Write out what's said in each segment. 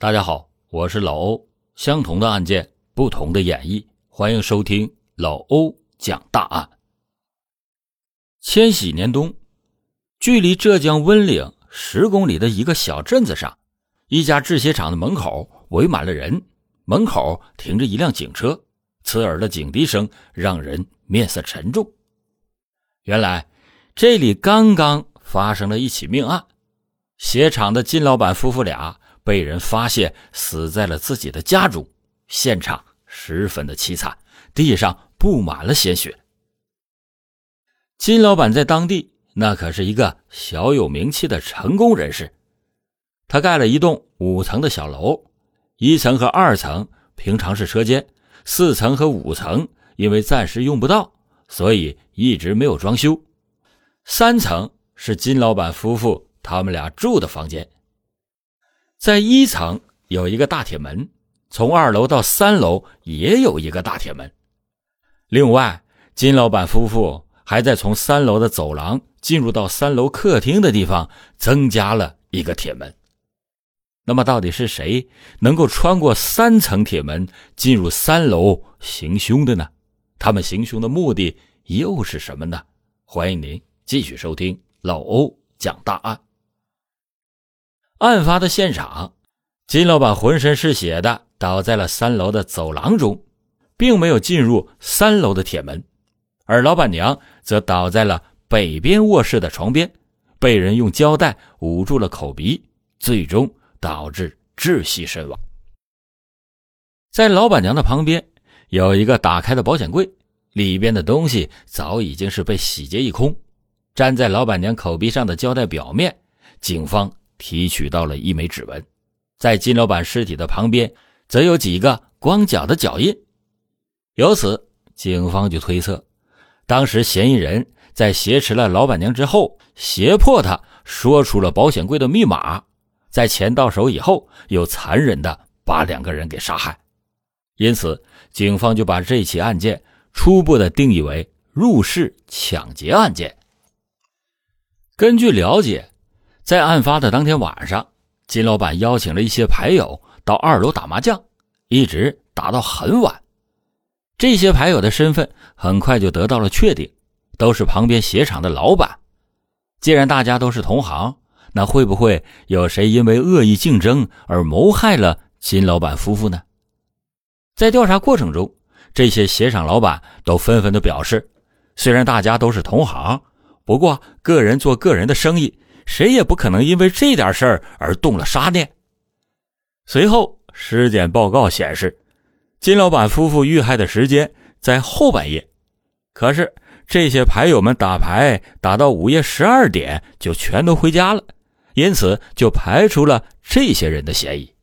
大家好，我是老欧。相同的案件，不同的演绎，欢迎收听老欧讲大案。千禧年冬，距离浙江温岭十公里的一个小镇子上，一家制鞋厂的门口围满了人，门口停着一辆警车，刺耳的警笛声让人面色沉重。原来，这里刚刚发生了一起命案，鞋厂的金老板夫妇俩。被人发现死在了自己的家中，现场十分的凄惨，地上布满了鲜血。金老板在当地那可是一个小有名气的成功人士，他盖了一栋五层的小楼，一层和二层平常是车间，四层和五层因为暂时用不到，所以一直没有装修，三层是金老板夫妇他们俩住的房间。在一层有一个大铁门，从二楼到三楼也有一个大铁门。另外，金老板夫妇还在从三楼的走廊进入到三楼客厅的地方增加了一个铁门。那么，到底是谁能够穿过三层铁门进入三楼行凶的呢？他们行凶的目的又是什么呢？欢迎您继续收听老欧讲大案。案发的现场，金老板浑身是血的倒在了三楼的走廊中，并没有进入三楼的铁门，而老板娘则倒在了北边卧室的床边，被人用胶带捂住了口鼻，最终导致窒息身亡。在老板娘的旁边有一个打开的保险柜，里边的东西早已经是被洗劫一空，粘在老板娘口鼻上的胶带表面，警方。提取到了一枚指纹，在金老板尸体的旁边，则有几个光脚的脚印。由此，警方就推测，当时嫌疑人在挟持了老板娘之后，胁迫她说出了保险柜的密码，在钱到手以后，又残忍的把两个人给杀害。因此，警方就把这起案件初步的定义为入室抢劫案件。根据了解。在案发的当天晚上，金老板邀请了一些牌友到二楼打麻将，一直打到很晚。这些牌友的身份很快就得到了确定，都是旁边鞋厂的老板。既然大家都是同行，那会不会有谁因为恶意竞争而谋害了金老板夫妇呢？在调查过程中，这些鞋厂老板都纷纷的表示，虽然大家都是同行，不过个人做个人的生意。谁也不可能因为这点事儿而动了杀念。随后，尸检报告显示，金老板夫妇遇害的时间在后半夜。可是，这些牌友们打牌打到午夜十二点就全都回家了，因此就排除了这些人的嫌疑。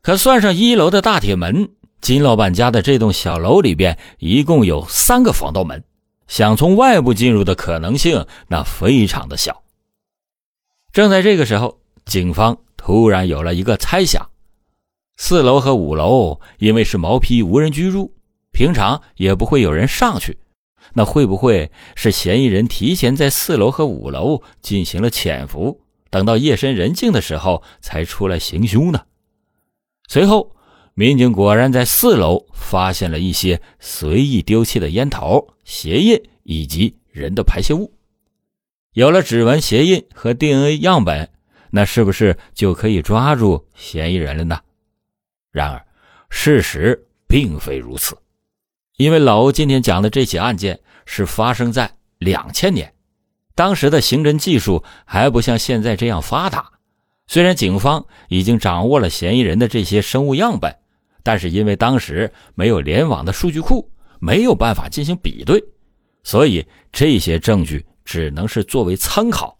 可算上一楼的大铁门，金老板家的这栋小楼里边一共有三个防盗门，想从外部进入的可能性那非常的小。正在这个时候，警方突然有了一个猜想：四楼和五楼因为是毛坯，无人居住，平常也不会有人上去。那会不会是嫌疑人提前在四楼和五楼进行了潜伏，等到夜深人静的时候才出来行凶呢？随后，民警果然在四楼发现了一些随意丢弃的烟头、鞋印以及人的排泄物。有了指纹、鞋印和 DNA 样本，那是不是就可以抓住嫌疑人了呢？然而，事实并非如此，因为老欧今天讲的这起案件是发生在两千年，当时的刑侦技术还不像现在这样发达。虽然警方已经掌握了嫌疑人的这些生物样本，但是因为当时没有联网的数据库，没有办法进行比对，所以这些证据。只能是作为参考。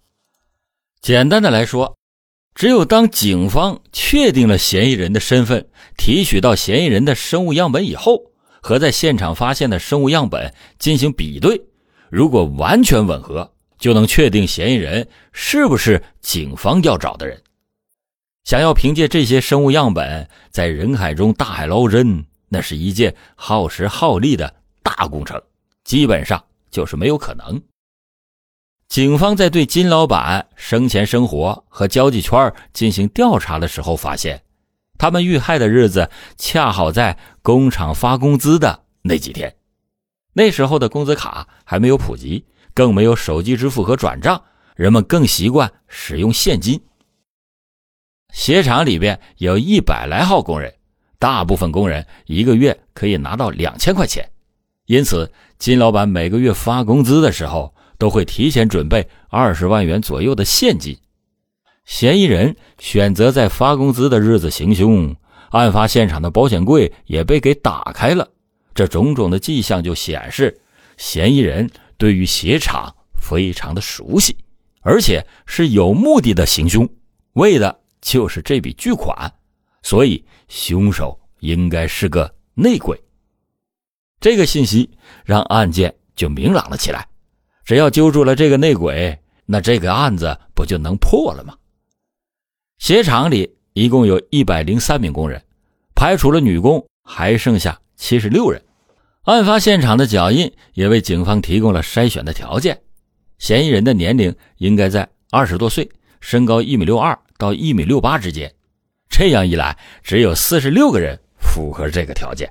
简单的来说，只有当警方确定了嫌疑人的身份，提取到嫌疑人的生物样本以后，和在现场发现的生物样本进行比对，如果完全吻合，就能确定嫌疑人是不是警方要找的人。想要凭借这些生物样本在人海中大海捞针，那是一件耗时耗力的大工程，基本上就是没有可能。警方在对金老板生前生活和交际圈进行调查的时候，发现他们遇害的日子恰好在工厂发工资的那几天。那时候的工资卡还没有普及，更没有手机支付和转账，人们更习惯使用现金。鞋厂里边有一百来号工人，大部分工人一个月可以拿到两千块钱，因此金老板每个月发工资的时候都会提前准备二十万元左右的现金。嫌疑人选择在发工资的日子行凶，案发现场的保险柜也被给打开了。这种种的迹象就显示，嫌疑人对于鞋厂非常的熟悉，而且是有目的的行凶，为的就是这笔巨款，所以凶手应该是个内鬼。这个信息让案件就明朗了起来，只要揪住了这个内鬼，那这个案子不就能破了吗？鞋厂里一共有一百零三名工人，排除了女工，还剩下。七十六人，案发现场的脚印也为警方提供了筛选的条件。嫌疑人的年龄应该在二十多岁，身高一米六二到一米六八之间。这样一来，只有四十六个人符合这个条件。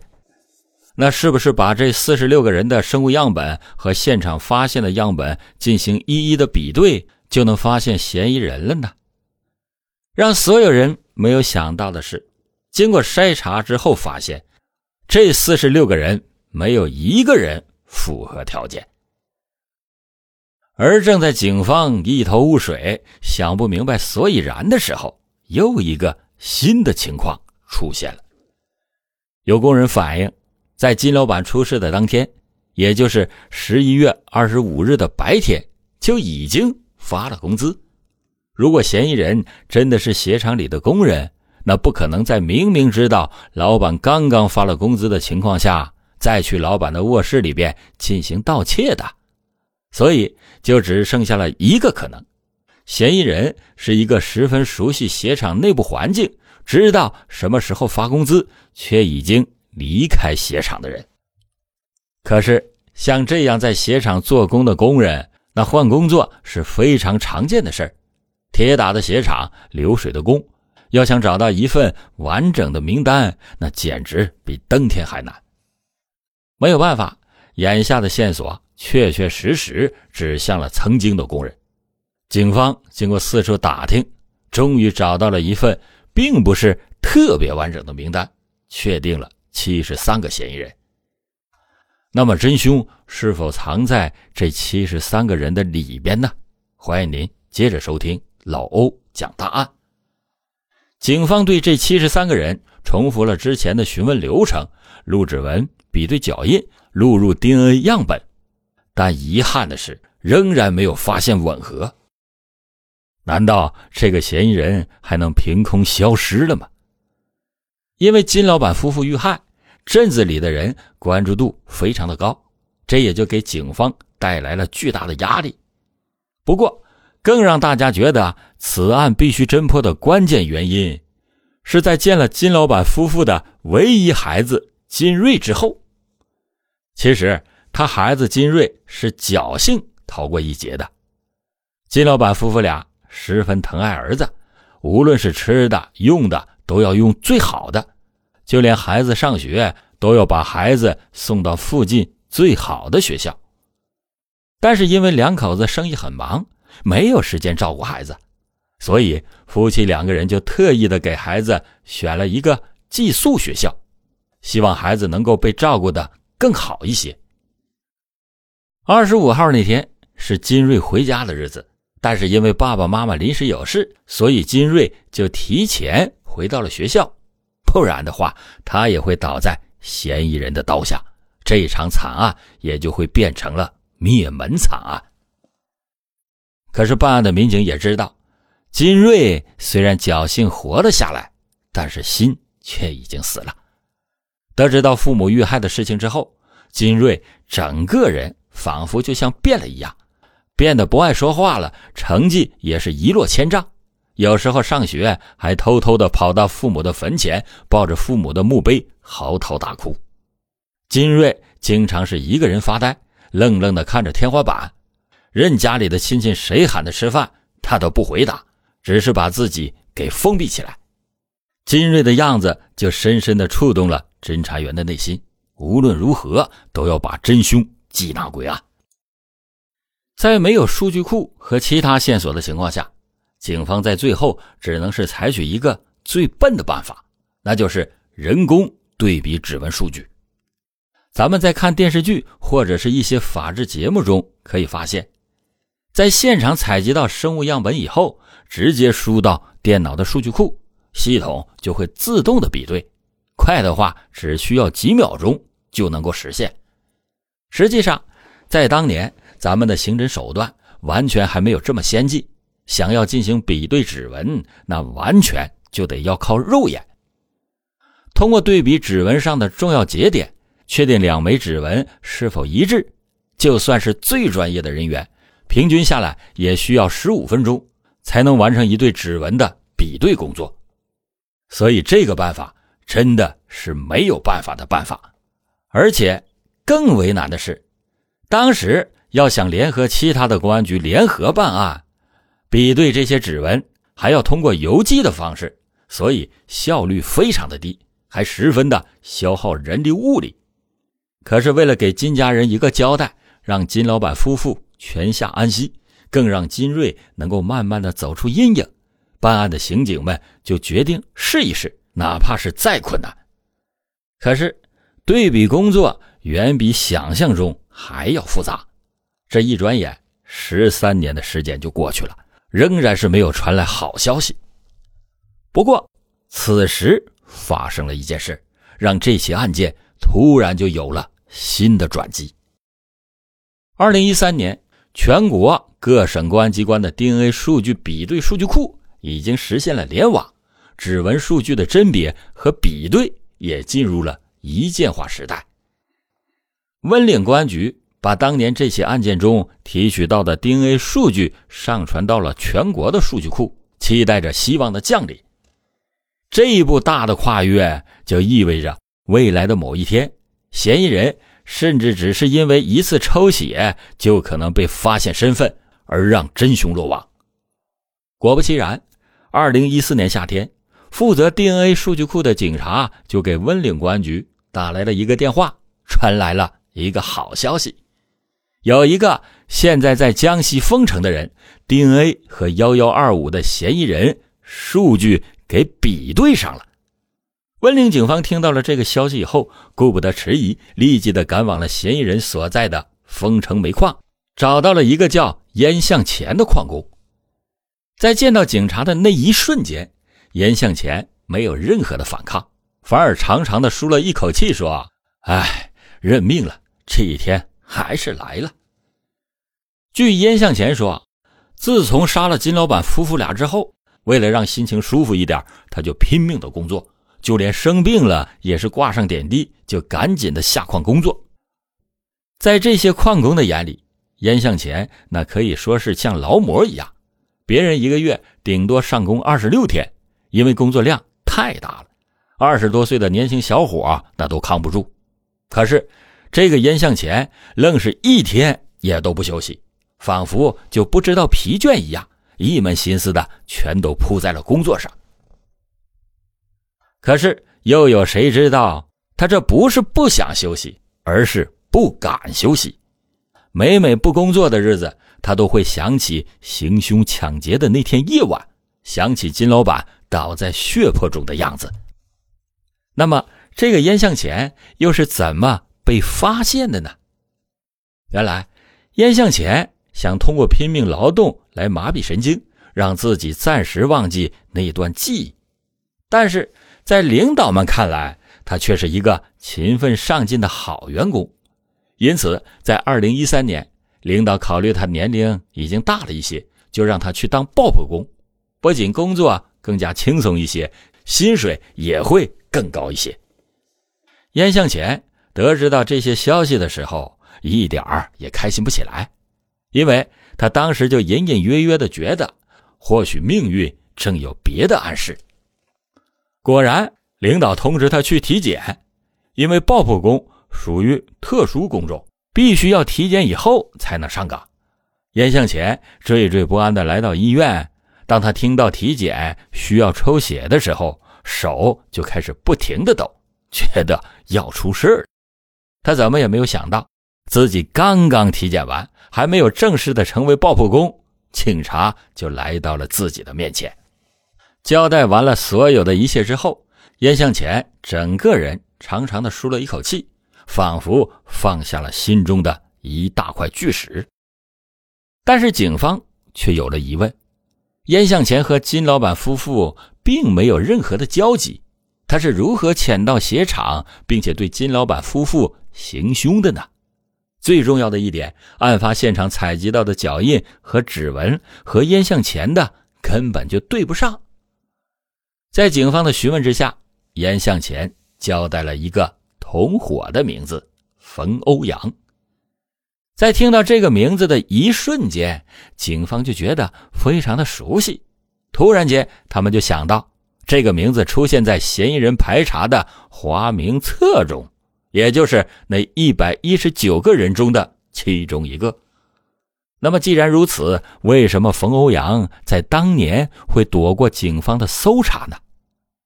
那是不是把这四十六个人的生物样本和现场发现的样本进行一一的比对，就能发现嫌疑人了呢？让所有人没有想到的是，经过筛查之后发现。这四十六个人没有一个人符合条件，而正在警方一头雾水、想不明白所以然的时候，又一个新的情况出现了。有工人反映，在金老板出事的当天，也就是十一月二十五日的白天，就已经发了工资。如果嫌疑人真的是鞋厂里的工人，那不可能在明明知道老板刚刚发了工资的情况下，再去老板的卧室里边进行盗窃的，所以就只剩下了一个可能：嫌疑人是一个十分熟悉鞋厂内部环境，知道什么时候发工资，却已经离开鞋厂的人。可是像这样在鞋厂做工的工人，那换工作是非常常见的事儿。铁打的鞋厂，流水的工。要想找到一份完整的名单，那简直比登天还难。没有办法，眼下的线索确确实实指向了曾经的工人。警方经过四处打听，终于找到了一份并不是特别完整的名单，确定了七十三个嫌疑人。那么真凶是否藏在这七十三个人的里边呢？欢迎您接着收听老欧讲大案。警方对这七十三个人重复了之前的询问流程，录指纹、比对脚印、录入 DNA 样本，但遗憾的是，仍然没有发现吻合。难道这个嫌疑人还能凭空消失了吗？因为金老板夫妇遇害，镇子里的人关注度非常的高，这也就给警方带来了巨大的压力。不过，更让大家觉得此案必须侦破的关键原因，是在见了金老板夫妇的唯一孩子金瑞之后。其实他孩子金瑞是侥幸逃过一劫的。金老板夫妇俩十分疼爱儿子，无论是吃的用的都要用最好的，就连孩子上学都要把孩子送到附近最好的学校。但是因为两口子生意很忙。没有时间照顾孩子，所以夫妻两个人就特意的给孩子选了一个寄宿学校，希望孩子能够被照顾的更好一些。二十五号那天是金瑞回家的日子，但是因为爸爸妈妈临时有事，所以金瑞就提前回到了学校，不然的话他也会倒在嫌疑人的刀下，这一场惨案也就会变成了灭门惨案。可是办案的民警也知道，金瑞虽然侥幸活了下来，但是心却已经死了。得知到父母遇害的事情之后，金瑞整个人仿佛就像变了一样，变得不爱说话了，成绩也是一落千丈。有时候上学还偷偷的跑到父母的坟前，抱着父母的墓碑嚎啕大哭。金瑞经常是一个人发呆，愣愣的看着天花板。任家里的亲戚谁喊他吃饭，他都不回答，只是把自己给封闭起来。金瑞的样子就深深的触动了侦查员的内心，无论如何都要把真凶缉拿归案。在没有数据库和其他线索的情况下，警方在最后只能是采取一个最笨的办法，那就是人工对比指纹数据。咱们在看电视剧或者是一些法制节目中可以发现，在现场采集到生物样本以后，直接输到电脑的数据库，系统就会自动的比对，快的话只需要几秒钟就能够实现。实际上，在当年。咱们的刑侦手段完全还没有这么先进，想要进行比对指纹，那完全就得要靠肉眼。通过对比指纹上的重要节点，确定两枚指纹是否一致，就算是最专业的人员，平均下来也需要十五分钟才能完成一对指纹的比对工作。所以这个办法真的是没有办法的办法，而且更为难的是，当时。要想联合其他的公安局联合办案，比对这些指纹，还要通过邮寄的方式，所以效率非常的低，还十分的消耗人力物力。可是为了给金家人一个交代，让金老板夫妇全下安息，更让金瑞能够慢慢的走出阴影，办案的刑警们就决定试一试，哪怕是再困难。可是对比工作远比想象中还要复杂。这一转眼，十三年的时间就过去了，仍然是没有传来好消息。不过，此时发生了一件事，让这起案件突然就有了新的转机。二零一三年，全国各省公安机关的 DNA 数据比对数据库已经实现了联网，指纹数据的甄别和比对也进入了一键化时代。温岭公安局。把当年这起案件中提取到的 DNA 数据上传到了全国的数据库，期待着希望的降临。这一步大的跨越，就意味着未来的某一天，嫌疑人甚至只是因为一次抽血就可能被发现身份，而让真凶落网。果不其然，二零一四年夏天，负责 DNA 数据库的警察就给温岭公安局打来了一个电话，传来了一个好消息。有一个现在在江西丰城的人，DNA 和幺幺二五的嫌疑人数据给比对上了。温岭警方听到了这个消息以后，顾不得迟疑，立即的赶往了嫌疑人所在的丰城煤矿，找到了一个叫严向前的矿工。在见到警察的那一瞬间，严向前没有任何的反抗，反而长长的舒了一口气，说：“哎，认命了，这一天。”还是来了。据燕向前说，自从杀了金老板夫妇俩之后，为了让心情舒服一点，他就拼命的工作，就连生病了也是挂上点滴就赶紧的下矿工作。在这些矿工的眼里，燕向前那可以说是像劳模一样，别人一个月顶多上工二十六天，因为工作量太大了，二十多岁的年轻小伙那都扛不住。可是。这个严向前愣是一天也都不休息，仿佛就不知道疲倦一样，一门心思的全都扑在了工作上。可是又有谁知道，他这不是不想休息，而是不敢休息。每每不工作的日子，他都会想起行凶抢劫的那天夜晚，想起金老板倒在血泊中的样子。那么，这个严向前又是怎么？被发现的呢？原来，燕向前想通过拼命劳动来麻痹神经，让自己暂时忘记那段记忆。但是在领导们看来，他却是一个勤奋上进的好员工。因此，在二零一三年，领导考虑他年龄已经大了一些，就让他去当爆破工。不仅工作更加轻松一些，薪水也会更高一些。燕向前。得知到这些消息的时候，一点儿也开心不起来，因为他当时就隐隐约约的觉得，或许命运正有别的暗示。果然，领导通知他去体检，因为爆破工属于特殊工种，必须要体检以后才能上岗。严向前惴惴不安的来到医院，当他听到体检需要抽血的时候，手就开始不停的抖，觉得要出事儿。他怎么也没有想到，自己刚刚体检完，还没有正式的成为爆破工，警察就来到了自己的面前。交代完了所有的一切之后，燕向前整个人长长的舒了一口气，仿佛放下了心中的一大块巨石。但是警方却有了疑问：燕向前和金老板夫妇并没有任何的交集，他是如何潜到鞋厂，并且对金老板夫妇行凶的呢？最重要的一点，案发现场采集到的脚印和指纹和燕向前的根本就对不上。在警方的询问之下，燕向前交代了一个同伙的名字——冯欧阳。在听到这个名字的一瞬间，警方就觉得非常的熟悉。突然间，他们就想到这个名字出现在嫌疑人排查的花名册中，也就是那一百一十九个人中的其中一个。那么，既然如此，为什么冯欧阳在当年会躲过警方的搜查呢？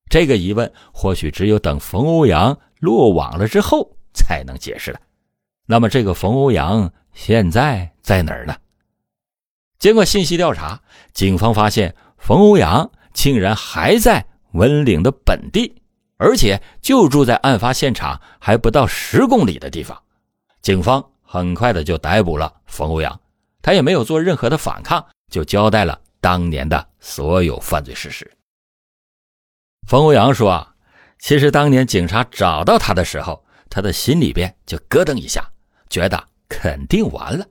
这个疑问或许只有等冯欧阳落网了之后才能解释了。那么，这个冯欧阳现在在哪儿呢？经过信息调查，警方发现冯欧阳竟然还在温岭的本地，而且就住在案发现场还不到十公里的地方。警方很快的就逮捕了冯欧阳，他也没有做任何的反抗，就交代了当年的所有犯罪事实。冯欧阳说：“啊，其实当年警察找到他的时候，他的心里边就咯噔一下。”觉得肯定完了，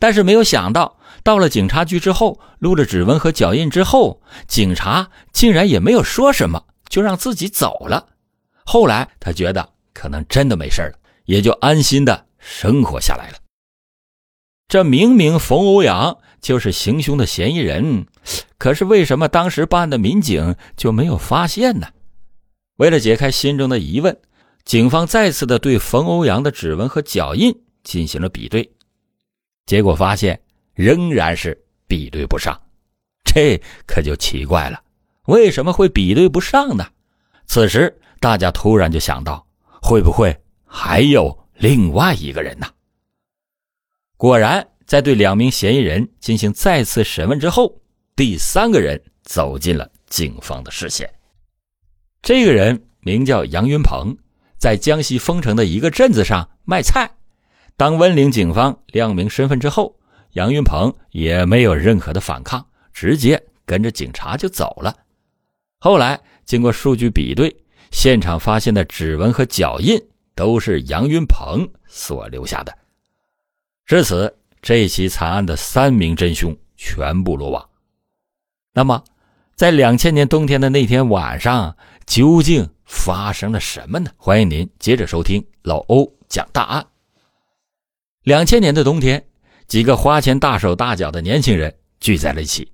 但是没有想到，到了警察局之后，录了指纹和脚印之后，警察竟然也没有说什么，就让自己走了。后来他觉得可能真的没事了，也就安心的生活下来了。这明明冯欧阳就是行凶的嫌疑人，可是为什么当时办案的民警就没有发现呢？为了解开心中的疑问。警方再次的对冯欧阳的指纹和脚印进行了比对，结果发现仍然是比对不上，这可就奇怪了，为什么会比对不上呢？此时大家突然就想到，会不会还有另外一个人呢？果然，在对两名嫌疑人进行再次审问之后，第三个人走进了警方的视线。这个人名叫杨云鹏。在江西丰城的一个镇子上卖菜，当温岭警方亮明身份之后，杨云鹏也没有任何的反抗，直接跟着警察就走了。后来经过数据比对，现场发现的指纹和脚印都是杨云鹏所留下的。至此，这起惨案的三名真凶全部落网。那么，在两千年冬天的那天晚上，究竟？发生了什么呢？欢迎您接着收听老欧讲大案。两千年的冬天，几个花钱大手大脚的年轻人聚在了一起。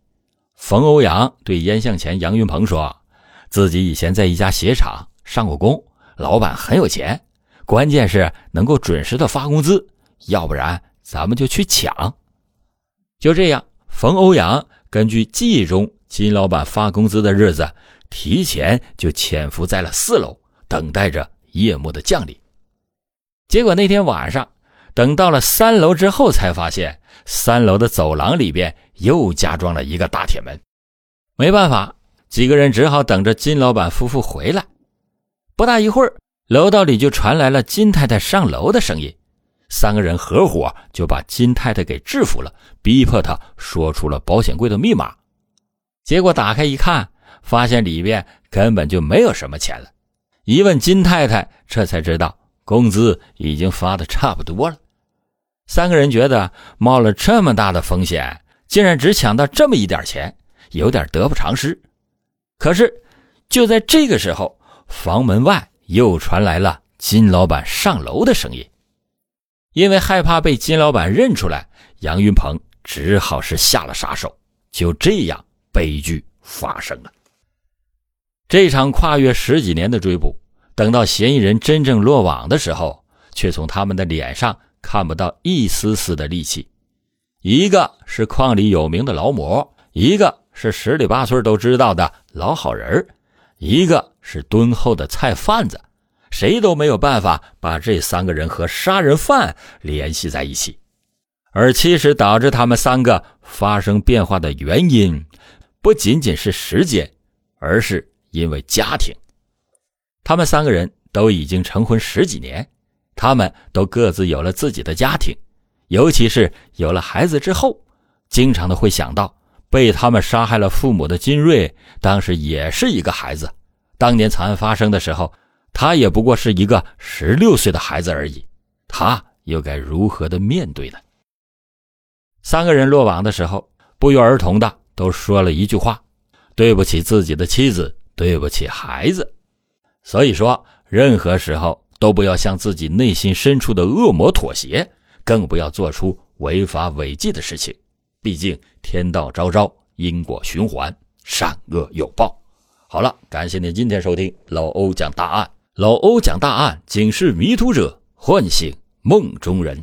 冯欧阳对燕向前、杨云鹏说：“自己以前在一家鞋厂上过工，老板很有钱，关键是能够准时的发工资，要不然咱们就去抢。”就这样，冯欧阳根据记忆中金老板发工资的日子。提前就潜伏在了四楼，等待着夜幕的降临。结果那天晚上，等到了三楼之后，才发现三楼的走廊里边又加装了一个大铁门。没办法，几个人只好等着金老板夫妇回来。不大一会儿，楼道里就传来了金太太上楼的声音。三个人合伙就把金太太给制服了，逼迫她说出了保险柜的密码。结果打开一看。发现里边根本就没有什么钱了，一问金太太，这才知道工资已经发的差不多了。三个人觉得冒了这么大的风险，竟然只抢到这么一点钱，有点得不偿失。可是就在这个时候，房门外又传来了金老板上楼的声音。因为害怕被金老板认出来，杨云鹏只好是下了杀手。就这样，悲剧发生了。这场跨越十几年的追捕，等到嫌疑人真正落网的时候，却从他们的脸上看不到一丝丝的戾气。一个是矿里有名的劳模，一个是十里八村都知道的老好人一个是敦厚的菜贩子，谁都没有办法把这三个人和杀人犯联系在一起。而其实导致他们三个发生变化的原因，不仅仅是时间，而是因为家庭。他们三个人都已经成婚十几年，他们都各自有了自己的家庭，尤其是有了孩子之后，经常的会想到被他们杀害了父母的金瑞，当时也是一个孩子。当年惨案发生的时候，他也不过是一个十六岁的孩子而已，他又该如何的面对呢？三个人落网的时候，不约而同的都说了一句话：“对不起自己的妻子，对不起孩子。”所以说，任何时候都不要向自己内心深处的恶魔妥协，更不要做出违法违纪的事情。毕竟天道昭昭，因果循环，善恶有报。好了，感谢您今天收听老欧讲大案。老欧讲大案，警示迷途者，唤醒梦中人。